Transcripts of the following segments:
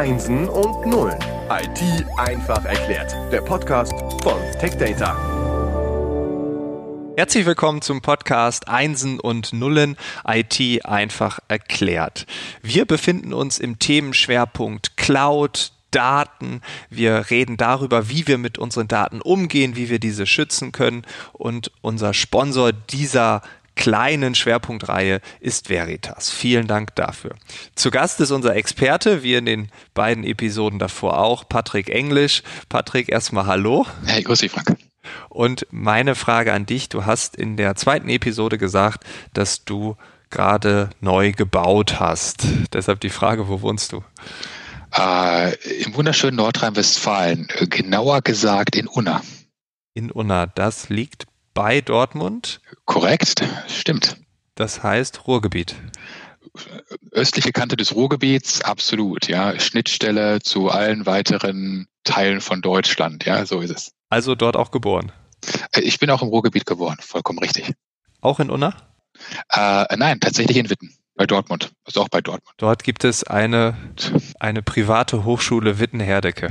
Einsen und Nullen. IT einfach erklärt. Der Podcast von TechData. Herzlich willkommen zum Podcast Einsen und Nullen IT einfach erklärt. Wir befinden uns im Themenschwerpunkt Cloud, Daten. Wir reden darüber, wie wir mit unseren Daten umgehen, wie wir diese schützen können. Und unser Sponsor dieser kleinen Schwerpunktreihe ist Veritas. Vielen Dank dafür. Zu Gast ist unser Experte, wie in den beiden Episoden davor auch, Patrick Englisch. Patrick, erstmal Hallo. Hey, grüß dich, Frank. Und meine Frage an dich, du hast in der zweiten Episode gesagt, dass du gerade neu gebaut hast. Deshalb die Frage, wo wohnst du? Äh, Im wunderschönen Nordrhein-Westfalen, genauer gesagt in Unna. In Unna, das liegt bei Dortmund? Korrekt, stimmt. Das heißt Ruhrgebiet. Östliche Kante des Ruhrgebiets, absolut, ja. Schnittstelle zu allen weiteren Teilen von Deutschland, ja, so ist es. Also dort auch geboren? Äh, ich bin auch im Ruhrgebiet geboren, vollkommen richtig. Auch in Unna? Äh, nein, tatsächlich in Witten. Bei Dortmund, also auch bei Dortmund. Dort gibt es eine, eine private Hochschule Wittenherdecke.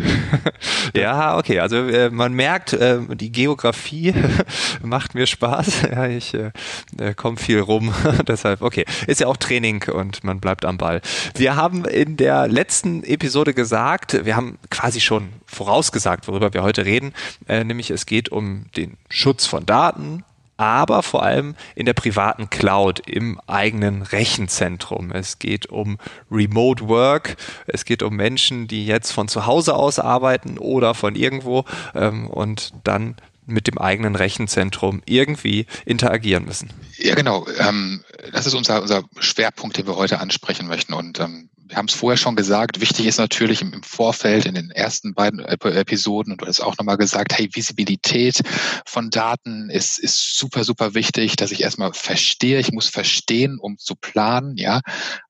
ja, okay, also äh, man merkt, äh, die Geografie macht mir Spaß. Ja, ich äh, äh komme viel rum, deshalb, okay, ist ja auch Training und man bleibt am Ball. Wir haben in der letzten Episode gesagt, wir haben quasi schon vorausgesagt, worüber wir heute reden, äh, nämlich es geht um den Schutz von Daten, aber vor allem in der privaten Cloud, im eigenen Rechenzentrum. Es geht um Remote Work, es geht um Menschen, die jetzt von zu Hause aus arbeiten oder von irgendwo ähm, und dann mit dem eigenen Rechenzentrum irgendwie interagieren müssen. Ja, genau. Ähm, das ist unser, unser Schwerpunkt, den wir heute ansprechen möchten. Und ähm, wir haben es vorher schon gesagt, wichtig ist natürlich im, Vorfeld, in den ersten beiden Episoden, und du hast auch nochmal gesagt, hey, Visibilität von Daten ist, ist super, super wichtig, dass ich erstmal verstehe, ich muss verstehen, um zu planen, ja,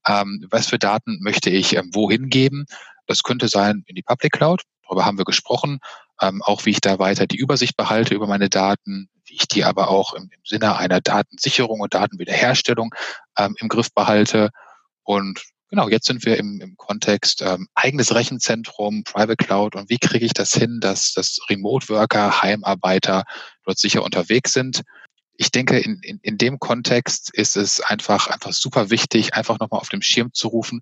ähm, was für Daten möchte ich ähm, wohin geben. Das könnte sein in die Public Cloud, darüber haben wir gesprochen, ähm, auch wie ich da weiter die Übersicht behalte über meine Daten, wie ich die aber auch im, im Sinne einer Datensicherung und Datenwiederherstellung ähm, im Griff behalte. Und Genau, jetzt sind wir im, im Kontext ähm, eigenes Rechenzentrum, Private Cloud und wie kriege ich das hin, dass, dass Remote-Worker, Heimarbeiter dort sicher unterwegs sind. Ich denke, in, in, in dem Kontext ist es einfach, einfach super wichtig, einfach nochmal auf dem Schirm zu rufen.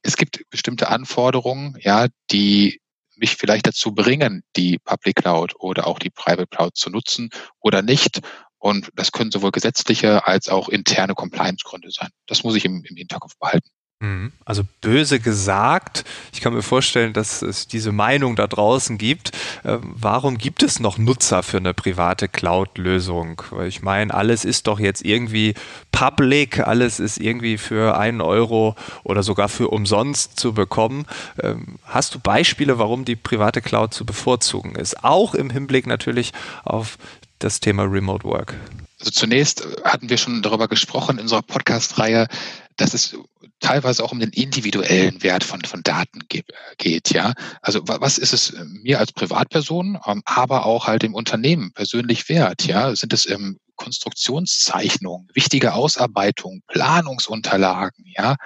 Es gibt bestimmte Anforderungen, ja, die mich vielleicht dazu bringen, die Public Cloud oder auch die Private Cloud zu nutzen oder nicht. Und das können sowohl gesetzliche als auch interne Compliance-Gründe sein. Das muss ich im, im Hinterkopf behalten. Mhm. Also böse gesagt, ich kann mir vorstellen, dass es diese Meinung da draußen gibt. Ähm, warum gibt es noch Nutzer für eine private Cloud-Lösung? Ich meine, alles ist doch jetzt irgendwie public, alles ist irgendwie für einen Euro oder sogar für umsonst zu bekommen. Ähm, hast du Beispiele, warum die private Cloud zu bevorzugen ist? Auch im Hinblick natürlich auf das Thema Remote Work. Also zunächst hatten wir schon darüber gesprochen in unserer Podcast-Reihe, dass es teilweise auch um den individuellen Wert von, von Daten geht, ja. Also was ist es mir als Privatperson, ähm, aber auch halt im Unternehmen persönlich wert, ja? Sind es ähm, Konstruktionszeichnungen, wichtige Ausarbeitungen, Planungsunterlagen, ja?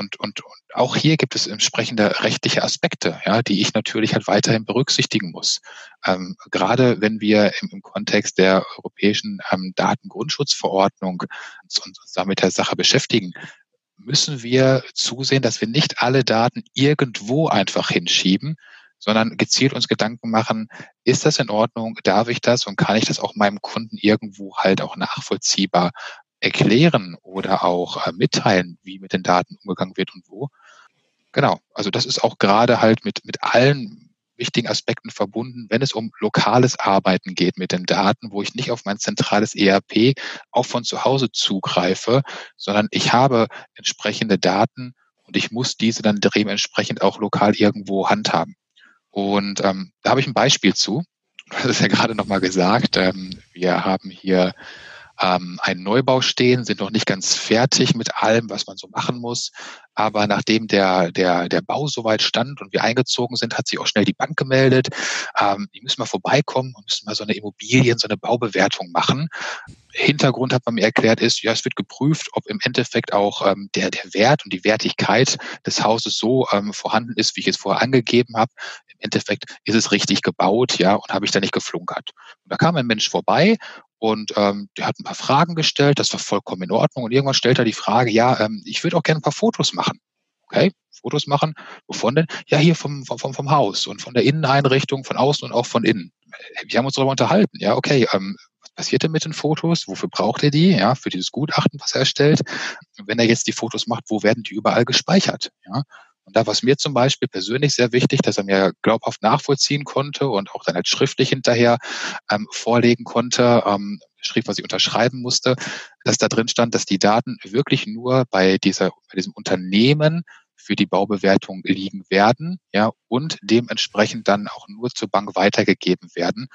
Und, und, und auch hier gibt es entsprechende rechtliche Aspekte, ja, die ich natürlich halt weiterhin berücksichtigen muss. Ähm, gerade wenn wir im, im Kontext der europäischen ähm, Datengrundschutzverordnung uns, uns damit der Sache beschäftigen, müssen wir zusehen, dass wir nicht alle Daten irgendwo einfach hinschieben, sondern gezielt uns Gedanken machen, ist das in Ordnung, darf ich das und kann ich das auch meinem Kunden irgendwo halt auch nachvollziehbar erklären oder auch äh, mitteilen, wie mit den Daten umgegangen wird und wo. Genau, also das ist auch gerade halt mit, mit allen wichtigen Aspekten verbunden, wenn es um lokales Arbeiten geht mit den Daten, wo ich nicht auf mein zentrales ERP auch von zu Hause zugreife, sondern ich habe entsprechende Daten und ich muss diese dann dementsprechend auch lokal irgendwo handhaben. Und ähm, da habe ich ein Beispiel zu. Hast es ja gerade nochmal gesagt. Ähm, wir haben hier ähm, einen Neubau stehen, sind noch nicht ganz fertig mit allem, was man so machen muss. Aber nachdem der, der, der Bau soweit stand und wir eingezogen sind, hat sich auch schnell die Bank gemeldet. Ähm, die müssen mal vorbeikommen und müssen mal so eine Immobilien, so eine Baubewertung machen. Hintergrund hat man mir erklärt ist, ja, es wird geprüft, ob im Endeffekt auch ähm, der, der Wert und die Wertigkeit des Hauses so ähm, vorhanden ist, wie ich es vorher angegeben habe. Im Endeffekt ist es richtig gebaut, ja, und habe ich da nicht geflunkert. Und da kam ein Mensch vorbei und ähm, der hat ein paar Fragen gestellt, das war vollkommen in Ordnung. Und irgendwann stellt er die Frage, ja, ähm, ich würde auch gerne ein paar Fotos machen. Okay, Fotos machen. Wovon denn? Ja, hier vom, vom, vom Haus und von der Inneneinrichtung, von außen und auch von innen. Wir haben uns darüber unterhalten. Ja, okay, ähm, was passiert denn mit den Fotos? Wofür braucht er die? Ja, für dieses Gutachten, was er erstellt. Wenn er jetzt die Fotos macht, wo werden die überall gespeichert? Ja, und da war es mir zum Beispiel persönlich sehr wichtig, dass er mir glaubhaft nachvollziehen konnte und auch dann halt schriftlich hinterher ähm, vorlegen konnte, ähm, schrieb, was ich unterschreiben musste, dass da drin stand, dass die Daten wirklich nur bei dieser, bei diesem Unternehmen für die Baubewertung liegen werden, ja, und dementsprechend dann auch nur zur Bank weitergegeben werden,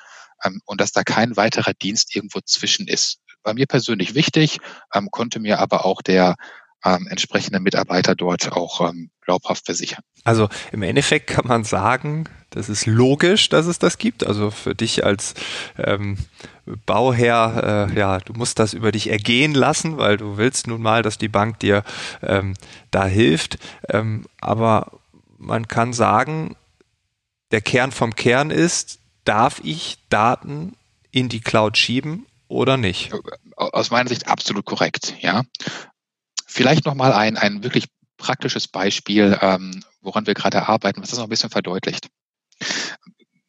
ähm, und dass da kein weiterer Dienst irgendwo zwischen ist. War mir persönlich wichtig, ähm, konnte mir aber auch der ähm, entsprechende Mitarbeiter dort auch ähm, glaubhaft versichern. Also im Endeffekt kann man sagen, das ist logisch, dass es das gibt. Also für dich als ähm, Bauherr, äh, ja, du musst das über dich ergehen lassen, weil du willst nun mal, dass die Bank dir ähm, da hilft. Ähm, aber man kann sagen, der Kern vom Kern ist, darf ich Daten in die Cloud schieben oder nicht? Aus meiner Sicht absolut korrekt, ja. Vielleicht nochmal ein, ein wirklich praktisches Beispiel, ähm, woran wir gerade arbeiten, was das noch ein bisschen verdeutlicht.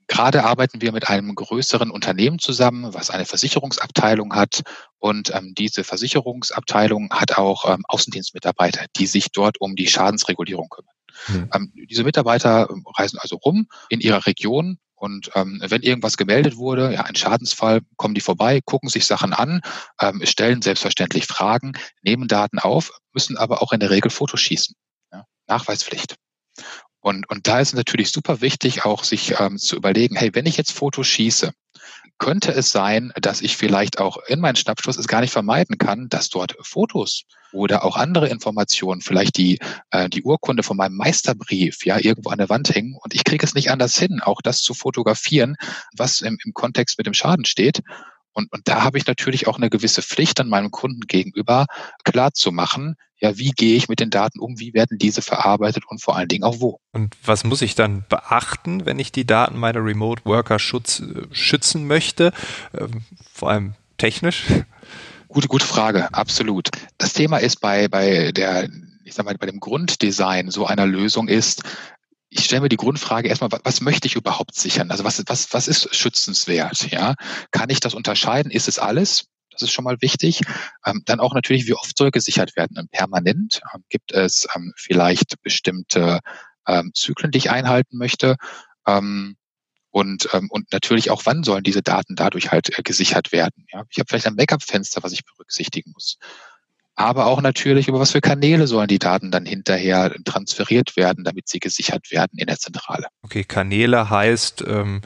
Gerade arbeiten wir mit einem größeren Unternehmen zusammen, was eine Versicherungsabteilung hat. Und ähm, diese Versicherungsabteilung hat auch ähm, Außendienstmitarbeiter, die sich dort um die Schadensregulierung kümmern. Mhm. Ähm, diese Mitarbeiter reisen also rum in ihrer Region und ähm, wenn irgendwas gemeldet wurde, ja, ein Schadensfall, kommen die vorbei, gucken sich Sachen an, ähm, stellen selbstverständlich Fragen, nehmen Daten auf, müssen aber auch in der Regel Fotos schießen. Ja, Nachweispflicht. Und, und da ist natürlich super wichtig, auch sich ähm, zu überlegen, hey, wenn ich jetzt Fotos schieße, könnte es sein, dass ich vielleicht auch in meinen Schnappschuss es gar nicht vermeiden kann, dass dort Fotos oder auch andere Informationen, vielleicht die, äh, die Urkunde von meinem Meisterbrief, ja, irgendwo an der Wand hängen und ich kriege es nicht anders hin, auch das zu fotografieren, was im, im Kontext mit dem Schaden steht. Und, und da habe ich natürlich auch eine gewisse Pflicht an meinem Kunden gegenüber, klar zu machen, ja, wie gehe ich mit den Daten um, wie werden diese verarbeitet und vor allen Dingen auch wo. Und was muss ich dann beachten, wenn ich die Daten meiner Remote Worker schutz, schützen möchte, ähm, vor allem technisch? Gute, gute Frage, absolut. Das Thema ist bei, bei der, ich sag mal, bei dem Grunddesign so einer Lösung ist, ich stelle mir die Grundfrage erstmal, was möchte ich überhaupt sichern? Also was, was, was ist schützenswert? Ja, kann ich das unterscheiden? Ist es alles? Das ist schon mal wichtig. Ähm, dann auch natürlich, wie oft soll gesichert werden? Ähm, permanent? Ähm, gibt es ähm, vielleicht bestimmte ähm, Zyklen, die ich einhalten möchte? Ähm, und, und natürlich auch, wann sollen diese Daten dadurch halt äh, gesichert werden? Ja? Ich habe vielleicht ein Backup-Fenster, was ich berücksichtigen muss aber auch natürlich, über was für Kanäle sollen die Daten dann hinterher transferiert werden, damit sie gesichert werden in der Zentrale. Okay, Kanäle heißt ähm,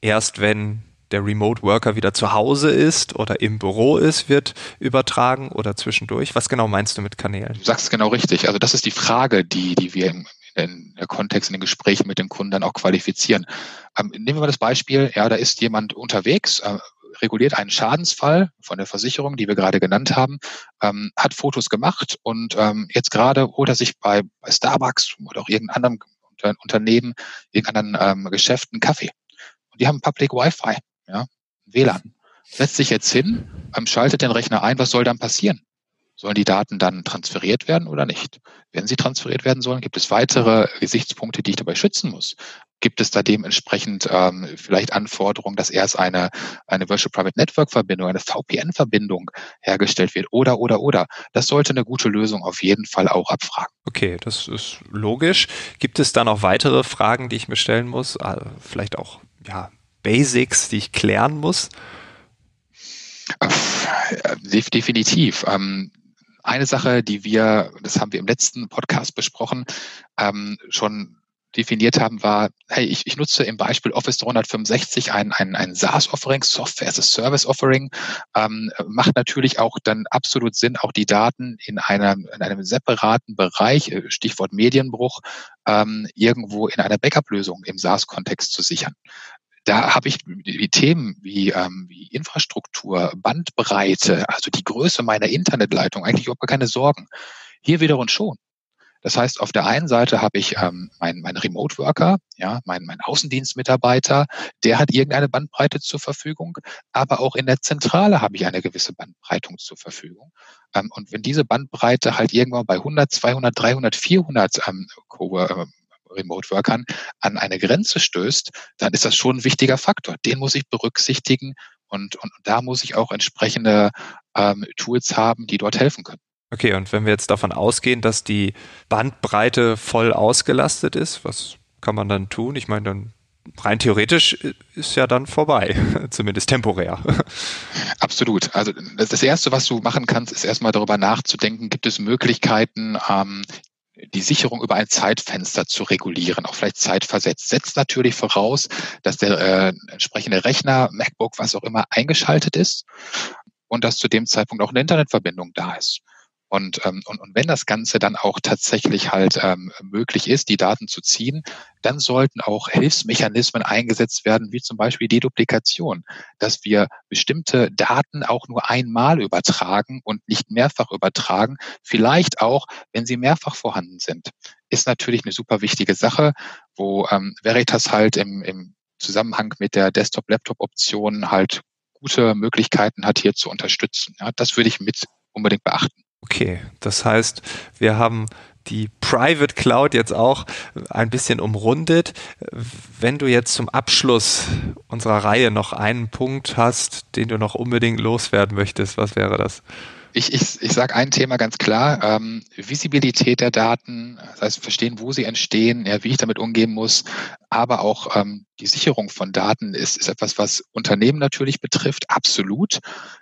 erst wenn der Remote Worker wieder zu Hause ist oder im Büro ist, wird übertragen oder zwischendurch. Was genau meinst du mit Kanälen? Du sagst genau richtig. Also das ist die Frage, die, die wir im, in der Kontext, in den Gesprächen mit dem Kunden dann auch qualifizieren. Ähm, nehmen wir mal das Beispiel, ja, da ist jemand unterwegs, äh, reguliert einen Schadensfall von der Versicherung, die wir gerade genannt haben, ähm, hat Fotos gemacht und ähm, jetzt gerade holt er sich bei, bei Starbucks oder auch irgendeinem anderen Unter Unternehmen, irgendeinem ähm, Geschäft einen Kaffee. Und die haben Public Wi-Fi, ja, WLAN. Setzt sich jetzt hin, ähm, schaltet den Rechner ein, was soll dann passieren? Sollen die Daten dann transferiert werden oder nicht? Wenn sie transferiert werden sollen, gibt es weitere Gesichtspunkte, die ich dabei schützen muss. Gibt es da dementsprechend ähm, vielleicht Anforderungen, dass erst eine, eine Virtual Private Network Verbindung, eine VPN-Verbindung hergestellt wird oder, oder, oder. Das sollte eine gute Lösung auf jeden Fall auch abfragen. Okay, das ist logisch. Gibt es da noch weitere Fragen, die ich mir stellen muss? Äh, vielleicht auch, ja, Basics, die ich klären muss? Äh, definitiv. Ähm, eine Sache, die wir, das haben wir im letzten Podcast besprochen, ähm, schon definiert haben, war, hey, ich, ich nutze im Beispiel Office 365 ein, ein, ein SaaS-Offering, Software as a Service-Offering, ähm, macht natürlich auch dann absolut Sinn, auch die Daten in einem, in einem separaten Bereich, äh, Stichwort Medienbruch, ähm, irgendwo in einer Backup-Lösung im SaaS-Kontext zu sichern da habe ich die Themen wie, ähm, wie Infrastruktur, Bandbreite, also die Größe meiner Internetleitung eigentlich überhaupt keine Sorgen. Hier wiederum schon. Das heißt, auf der einen Seite habe ich ähm, meinen mein Remote Worker, ja, mein, mein Außendienstmitarbeiter, der hat irgendeine Bandbreite zur Verfügung, aber auch in der Zentrale habe ich eine gewisse Bandbreite zur Verfügung. Ähm, und wenn diese Bandbreite halt irgendwann bei 100, 200, 300, 400 ähm, Remote-Workern an eine Grenze stößt, dann ist das schon ein wichtiger Faktor. Den muss ich berücksichtigen und, und da muss ich auch entsprechende ähm, Tools haben, die dort helfen können. Okay, und wenn wir jetzt davon ausgehen, dass die Bandbreite voll ausgelastet ist, was kann man dann tun? Ich meine, dann rein theoretisch ist ja dann vorbei, zumindest temporär. Absolut. Also das Erste, was du machen kannst, ist erstmal darüber nachzudenken, gibt es Möglichkeiten, ähm, die Sicherung über ein Zeitfenster zu regulieren, auch vielleicht zeitversetzt. Setzt natürlich voraus, dass der äh, entsprechende Rechner, MacBook, was auch immer, eingeschaltet ist und dass zu dem Zeitpunkt auch eine Internetverbindung da ist. Und, ähm, und, und wenn das Ganze dann auch tatsächlich halt ähm, möglich ist, die Daten zu ziehen, dann sollten auch Hilfsmechanismen eingesetzt werden, wie zum Beispiel die Duplikation, dass wir bestimmte Daten auch nur einmal übertragen und nicht mehrfach übertragen, vielleicht auch, wenn sie mehrfach vorhanden sind. Ist natürlich eine super wichtige Sache, wo ähm, Veritas halt im, im Zusammenhang mit der Desktop-Laptop-Option halt gute Möglichkeiten hat, hier zu unterstützen. Ja, das würde ich mit unbedingt beachten. Okay, das heißt, wir haben die Private Cloud jetzt auch ein bisschen umrundet. Wenn du jetzt zum Abschluss unserer Reihe noch einen Punkt hast, den du noch unbedingt loswerden möchtest, was wäre das? Ich, ich, ich sage ein Thema ganz klar, ähm, Visibilität der Daten, das heißt verstehen, wo sie entstehen, ja, wie ich damit umgehen muss, aber auch ähm, die Sicherung von Daten ist, ist etwas, was Unternehmen natürlich betrifft, absolut,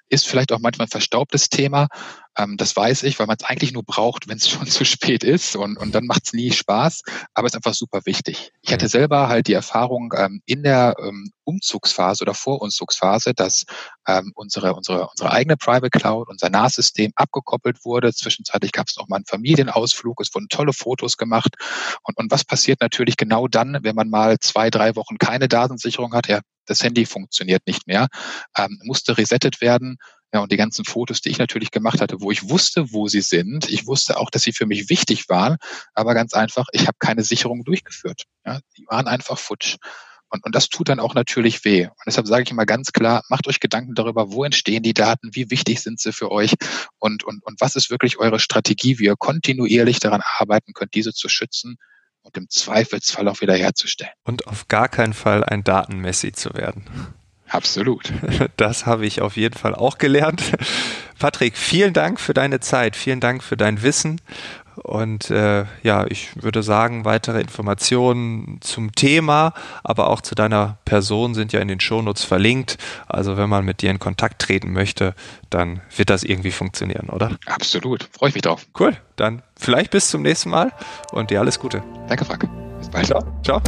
ist vielleicht auch manchmal ein verstaubtes Thema, ähm, das weiß ich, weil man es eigentlich nur braucht, wenn es schon zu spät ist und, und dann macht es nie Spaß, aber es ist einfach super wichtig. Ich hatte selber halt die Erfahrung ähm, in der ähm, Umzugsphase oder Vorumzugsphase, dass ähm, unsere, unsere, unsere eigene Private Cloud, unser NAS-System abgekoppelt wurde. Zwischenzeitlich gab es noch mal einen Familienausflug, es wurden tolle Fotos gemacht. Und, und was passiert natürlich genau dann, wenn man mal zwei, drei Wochen keine Datensicherung hat? Ja, das Handy funktioniert nicht mehr, ähm, musste resettet werden ja, und die ganzen Fotos, die ich natürlich gemacht hatte, wo ich wusste, wo sie sind. Ich wusste auch, dass sie für mich wichtig waren, aber ganz einfach, ich habe keine Sicherung durchgeführt. Ja, die waren einfach futsch. Und, und das tut dann auch natürlich weh. Und deshalb sage ich immer ganz klar, macht euch Gedanken darüber, wo entstehen die Daten, wie wichtig sind sie für euch und, und, und was ist wirklich eure Strategie, wie ihr kontinuierlich daran arbeiten könnt, diese zu schützen und im Zweifelsfall auch wiederherzustellen. Und auf gar keinen Fall ein Datenmessi zu werden. Absolut. Das habe ich auf jeden Fall auch gelernt. Patrick, vielen Dank für deine Zeit, vielen Dank für dein Wissen. Und äh, ja, ich würde sagen, weitere Informationen zum Thema, aber auch zu deiner Person sind ja in den Shownotes verlinkt. Also wenn man mit dir in Kontakt treten möchte, dann wird das irgendwie funktionieren, oder? Absolut. Freue ich mich drauf. Cool. Dann vielleicht bis zum nächsten Mal und dir alles Gute. Danke, Frank. Bis bald. Ciao. Ciao.